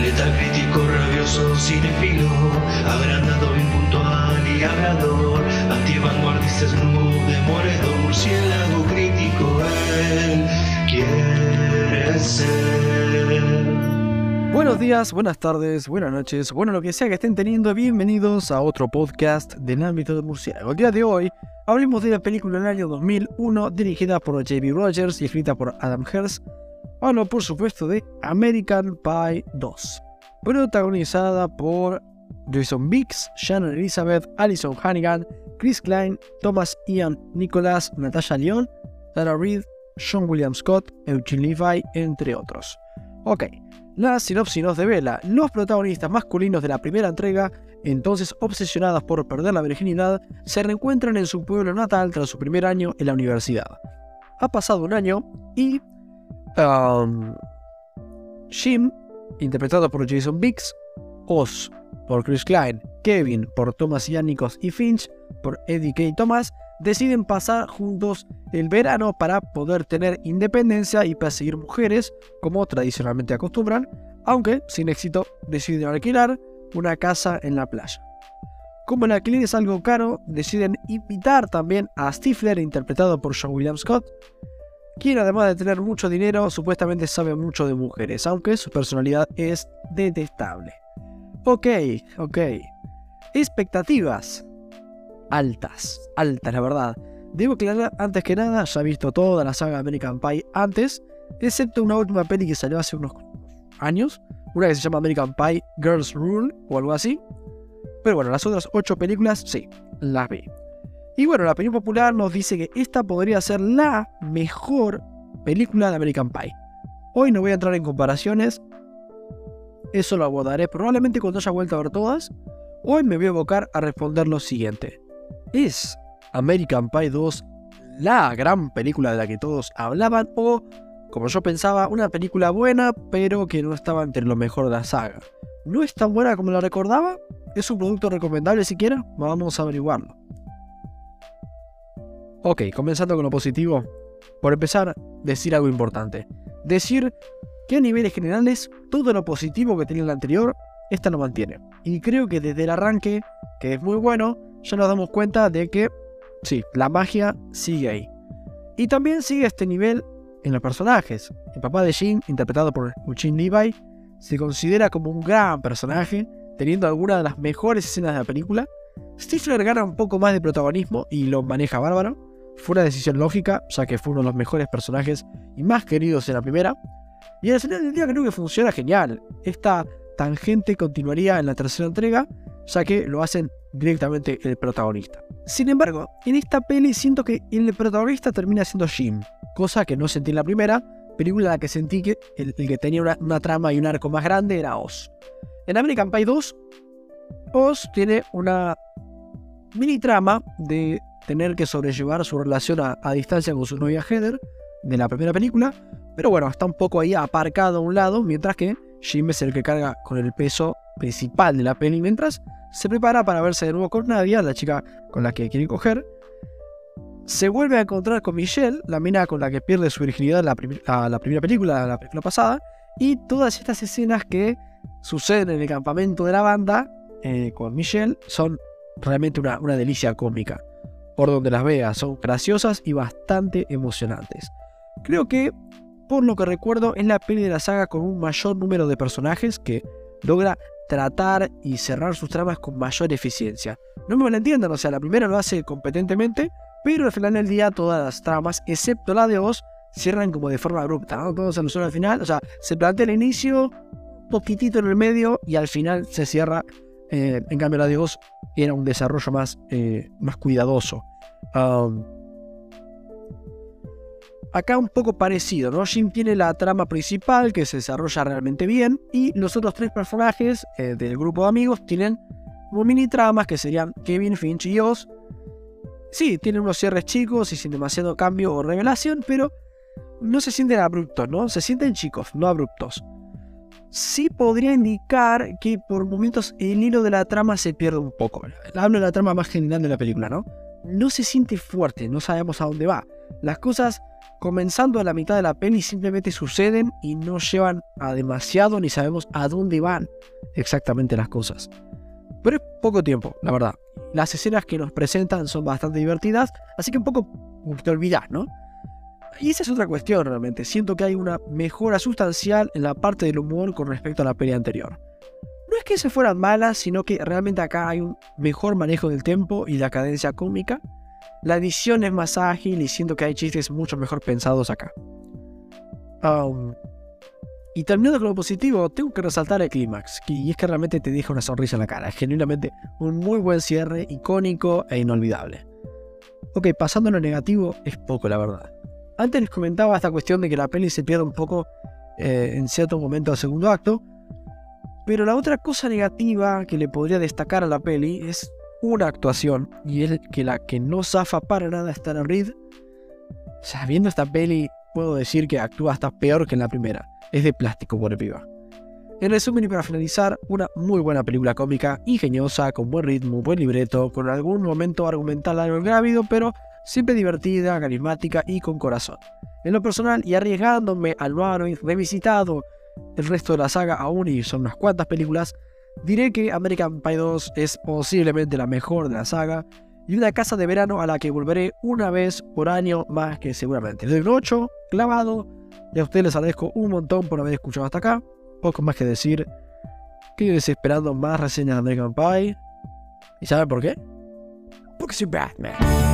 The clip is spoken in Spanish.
Letal crítico, rabioso, cinefilo, agrandado, impuntual y hablador, antivanguardista, snoop, demoledor, murciélago crítico, él quiere ser. Buenos días, buenas tardes, buenas noches, bueno lo que sea que estén teniendo, bienvenidos a otro podcast del ámbito de murciélago. El día de hoy hablemos de la película del año 2001 dirigida por J.B. Rogers y escrita por Adam Hearst. Hablo por supuesto de American Pie 2, protagonizada por Jason Biggs, Shannon Elizabeth, Alison Hannigan, Chris Klein, Thomas Ian Nicholas, Natasha Lyon, Sarah Reed, Sean William Scott, Eugene Levi, entre otros. Ok, la sinopsis nos devela, los protagonistas masculinos de la primera entrega, entonces obsesionadas por perder la virginidad, se reencuentran en su pueblo natal tras su primer año en la universidad. Ha pasado un año y... um, Jim, interpretado por Jason Biggs, Oz por Chris Klein, Kevin por Thomas Yannicos y Finch por Eddie K. Thomas, deciden pasar juntos el verano para poder tener independencia y perseguir mujeres, como tradicionalmente acostumbran, aunque sin éxito deciden alquilar una casa en la playa. Como el alquiler es algo caro, deciden invitar también a Stifler, interpretado por John William Scott, quien además de tener mucho dinero, supuestamente sabe mucho de mujeres, aunque su personalidad es detestable. Ok, ok. Expectativas altas, altas la verdad. Debo aclarar antes que nada, ya he visto toda la saga American Pie antes, excepto una última peli que salió hace unos años, una que se llama American Pie Girls Rule o algo así. Pero bueno, las otras 8 películas sí, las vi. Y bueno, la opinión popular nos dice que esta podría ser la mejor película de American Pie. Hoy no voy a entrar en comparaciones, eso lo abordaré probablemente cuando haya vuelto a ver todas. Hoy me voy a evocar a responder lo siguiente. ¿Es American Pie 2 la gran película de la que todos hablaban o, como yo pensaba, una película buena pero que no estaba entre lo mejor de la saga? ¿No es tan buena como la recordaba? ¿Es un producto recomendable siquiera? Vamos a averiguarlo. Ok, comenzando con lo positivo. Por empezar, decir algo importante. Decir que a niveles generales todo lo positivo que tenía la anterior, esta lo mantiene. Y creo que desde el arranque, que es muy bueno, ya nos damos cuenta de que, sí, la magia sigue ahí. Y también sigue este nivel en los personajes. El papá de Jim, interpretado por Eugene Levi, se considera como un gran personaje, teniendo algunas de las mejores escenas de la película. Stifler gana un poco más de protagonismo y lo maneja bárbaro. Fue una decisión lógica, ya que fue uno de los mejores personajes y más queridos en la primera. Y al final del día creo que funciona genial. Esta tangente continuaría en la tercera entrega, ya que lo hacen directamente el protagonista. Sin embargo, en esta peli siento que el protagonista termina siendo Jim, cosa que no sentí en la primera, película en la que sentí que el, que tenía una, una, trama y un arco más grande era Oz. En American Pie 2, Oz tiene una mini trama de tener que sobrellevar su relación a, distancia con su novia Heather de la primera película, pero bueno, está un poco ahí aparcado a un lado, mientras que Jim es el que carga con el peso principal de la peli, mientras se prepara para verse de nuevo con Nadia, la chica con la que quiere coger. Se vuelve a encontrar con Michelle, la mina con la que pierde su virginidad en la, la primera película, la película pasada. Y todas estas escenas que suceden en el campamento de la banda eh, con Michelle son realmente una, una delicia cómica. Por donde las veas, son graciosas y bastante emocionantes. Creo que, por lo que recuerdo, es la peli de la saga con un mayor número de personajes que logra tratar y cerrar sus tramas con mayor eficiencia. No me malentiendan, o sea, la primera lo hace competentemente, pero al final del día todas las tramas, excepto la de Oz, cierran como de forma abrupta, ¿no? Todo se resuelve al final, o sea, se plantea el inicio, poquitito en el medio y al final se cierra. Eh, en cambio, la de Oz era un desarrollo más, eh, más cuidadoso. Acá un poco parecido, ¿no? Jim tiene la trama principal que se desarrolla realmente bien y los otros tres personajes eh, del grupo de amigos tienen como mini tramas que serían Kevin, Finch y Oz. Sí, tienen unos cierres chicos y sin demasiado cambio o revelación, pero no se sienten abruptos, ¿no? Se sienten chicos, no abruptos. Sí podría indicar que por momentos el hilo de la trama se pierde un poco. Hablo de la trama más general de la película, ¿no? No se siente fuerte, no sabemos a dónde va. Las cosas comenzando a la mitad de la peli simplemente suceden y no llevan a demasiado ni sabemos a dónde van exactamente las cosas. Pero es poco tiempo, la verdad. Las escenas que nos presentan son bastante divertidas, así que un poco te olvidas, ¿no? Y esa es otra cuestión realmente. Siento que hay una mejora sustancial en la parte del humor con respecto a la peli anterior. No es que se fueran malas, sino que realmente acá hay un mejor manejo del tempo y la cadencia cómica. La edición es más ágil y siento que hay chistes mucho mejor pensados acá. Y terminando con lo positivo, tengo que resaltar el clímax, y es que realmente te deja una sonrisa en la cara. Genuinamente un muy buen cierre, icónico e inolvidable. Ok, pasando a lo negativo, es poco la verdad. Antes les comentaba esta cuestión de que la peli se pierde un poco eh, en cierto momento del segundo acto. Pero la otra cosa negativa que le podría destacar a la peli es una actuación. Y es que la que no zafa para nada es Tara Reid. O sea, viendo esta peli, puedo decir que actúa hasta peor que en la primera. Es de plástico por piba. En resumen y para finalizar, una muy buena película cómica, ingeniosa, con buen ritmo, buen libreto, con algún momento argumental algo grávido, pero siempre divertida, carismática y con corazón. En lo personal, y arriesgándome al nuevo y revisitado el resto de la saga aún y son unas cuantas películas, diré que American Pie 2 es posiblemente la mejor de la saga y una casa de verano a la que volveré una vez por año más que seguramente. Le doy un 8, clavado, y a ustedes les agradezco un montón por haber escuchado hasta acá. Poco más que decir. Que esperando más reseñas de American Pie. ¿Y saben por qué? Porque soy Batman.